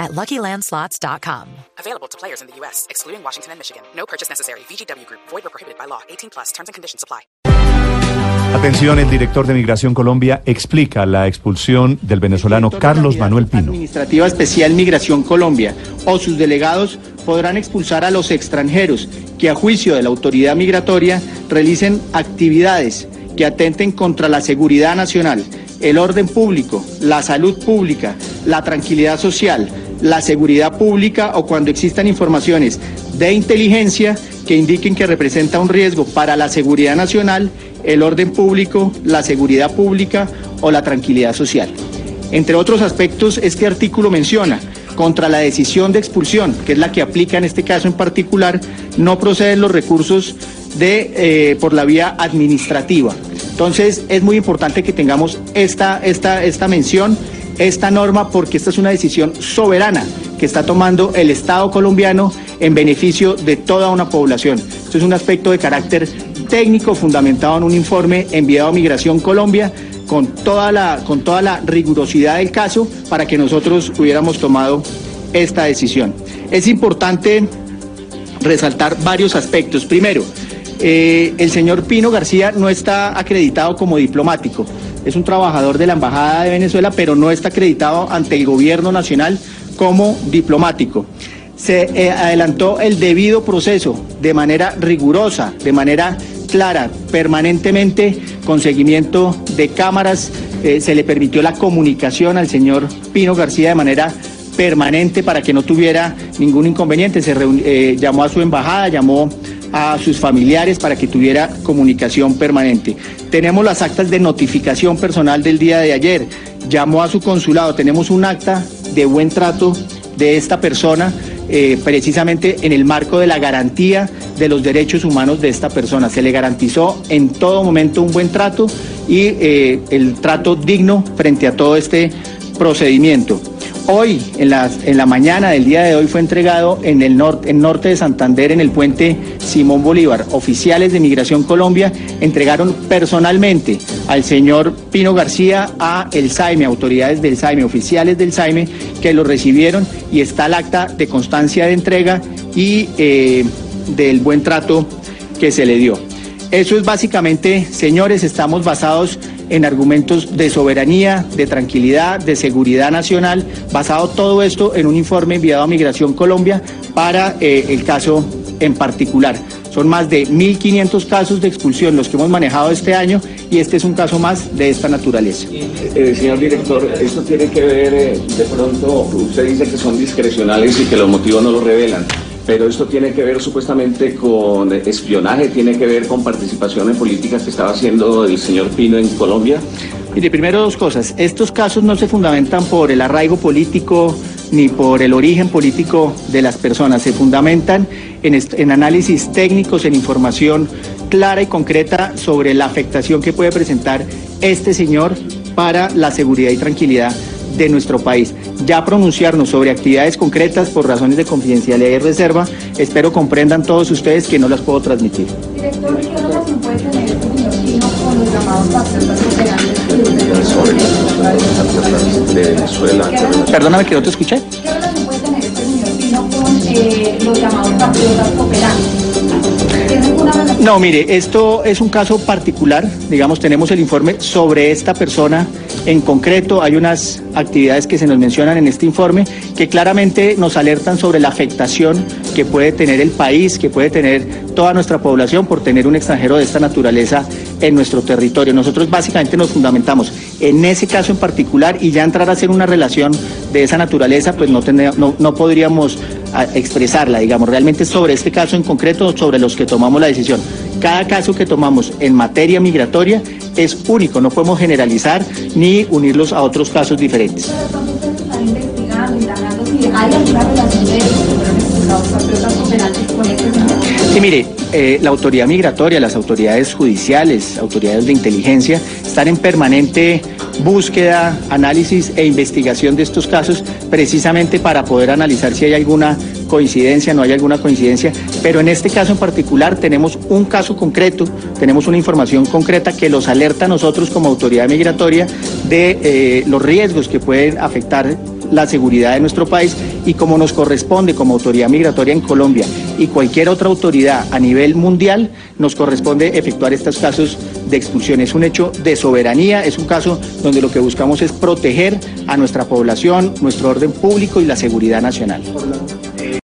at LuckyLandSlots.com. Available to players in the U.S., excluding Washington and Michigan. No purchase necessary. VGW Group. Void or prohibited by law. 18 plus. Terms and conditions apply. Atención, el director de Migración Colombia explica la expulsión del venezolano Carlos Manuel Pino. Administrativa Especial Migración Colombia o sus delegados podrán expulsar a los extranjeros que a juicio de la autoridad migratoria realicen actividades que atenten contra la seguridad nacional, el orden público, la salud pública, la tranquilidad social, la seguridad pública o cuando existan informaciones de inteligencia que indiquen que representa un riesgo para la seguridad nacional, el orden público, la seguridad pública o la tranquilidad social. Entre otros aspectos, este artículo menciona contra la decisión de expulsión, que es la que aplica en este caso en particular, no proceden los recursos de, eh, por la vía administrativa. Entonces, es muy importante que tengamos esta, esta, esta mención, esta norma, porque esta es una decisión soberana que está tomando el Estado colombiano en beneficio de toda una población. Esto es un aspecto de carácter técnico fundamentado en un informe enviado a Migración Colombia con toda la, con toda la rigurosidad del caso para que nosotros hubiéramos tomado esta decisión. Es importante resaltar varios aspectos. Primero, eh, el señor Pino García no está acreditado como diplomático. Es un trabajador de la Embajada de Venezuela, pero no está acreditado ante el gobierno nacional como diplomático. Se eh, adelantó el debido proceso de manera rigurosa, de manera clara, permanentemente, con seguimiento de cámaras. Eh, se le permitió la comunicación al señor Pino García de manera permanente para que no tuviera ningún inconveniente. Se eh, llamó a su embajada, llamó a sus familiares para que tuviera comunicación permanente. Tenemos las actas de notificación personal del día de ayer. Llamó a su consulado. Tenemos un acta de buen trato de esta persona eh, precisamente en el marco de la garantía de los derechos humanos de esta persona. Se le garantizó en todo momento un buen trato y eh, el trato digno frente a todo este procedimiento. Hoy, en, en la mañana del día de hoy, fue entregado en el norte, en norte de Santander, en el puente Simón Bolívar. Oficiales de Migración Colombia entregaron personalmente al señor Pino García a el SAIME, autoridades del SAIME, oficiales del SAIME, que lo recibieron y está el acta de constancia de entrega y eh, del buen trato que se le dio. Eso es básicamente, señores, estamos basados en argumentos de soberanía, de tranquilidad, de seguridad nacional, basado todo esto en un informe enviado a Migración Colombia para eh, el caso en particular. Son más de 1.500 casos de expulsión los que hemos manejado este año y este es un caso más de esta naturaleza. Eh, señor director, esto tiene que ver, eh, de pronto, usted dice que son discrecionales y que los motivos no lo revelan pero esto tiene que ver supuestamente con espionaje, tiene que ver con participación en políticas que estaba haciendo el señor Pino en Colombia. Mire, primero dos cosas. Estos casos no se fundamentan por el arraigo político ni por el origen político de las personas, se fundamentan en, en análisis técnicos, en información clara y concreta sobre la afectación que puede presentar este señor para la seguridad y tranquilidad de nuestro país. Ya pronunciarnos sobre actividades concretas por razones de confidencialidad y reserva, espero comprendan todos ustedes que no las puedo transmitir. Director, ¿qué relación puede tener con los llamados de Venezuela? Perdóname que no te escuché. ¿Qué relación puede tener este señor Pino con eh, los llamados patriotas? No, mire, esto es un caso particular. Digamos, tenemos el informe sobre esta persona en concreto. Hay unas actividades que se nos mencionan en este informe que claramente nos alertan sobre la afectación que puede tener el país, que puede tener toda nuestra población por tener un extranjero de esta naturaleza en nuestro territorio. Nosotros básicamente nos fundamentamos en ese caso en particular y ya entrar a hacer una relación de esa naturaleza, pues no, no, no podríamos expresarla, digamos, realmente sobre este caso en concreto, sobre los que tomamos la decisión. Cada caso que tomamos en materia migratoria es único, no podemos generalizar ni unirlos a otros casos diferentes. Sí, mire, eh, la autoridad migratoria, las autoridades judiciales, autoridades de inteligencia, están en permanente búsqueda, análisis e investigación de estos casos, precisamente para poder analizar si hay alguna coincidencia, no hay alguna coincidencia, pero en este caso en particular tenemos un caso concreto, tenemos una información concreta que los alerta a nosotros como autoridad migratoria de eh, los riesgos que pueden afectar la seguridad de nuestro país y como nos corresponde como autoridad migratoria en Colombia y cualquier otra autoridad a nivel mundial, nos corresponde efectuar estos casos de expulsión. Es un hecho de soberanía, es un caso donde lo que buscamos es proteger a nuestra población, nuestro orden público y la seguridad nacional.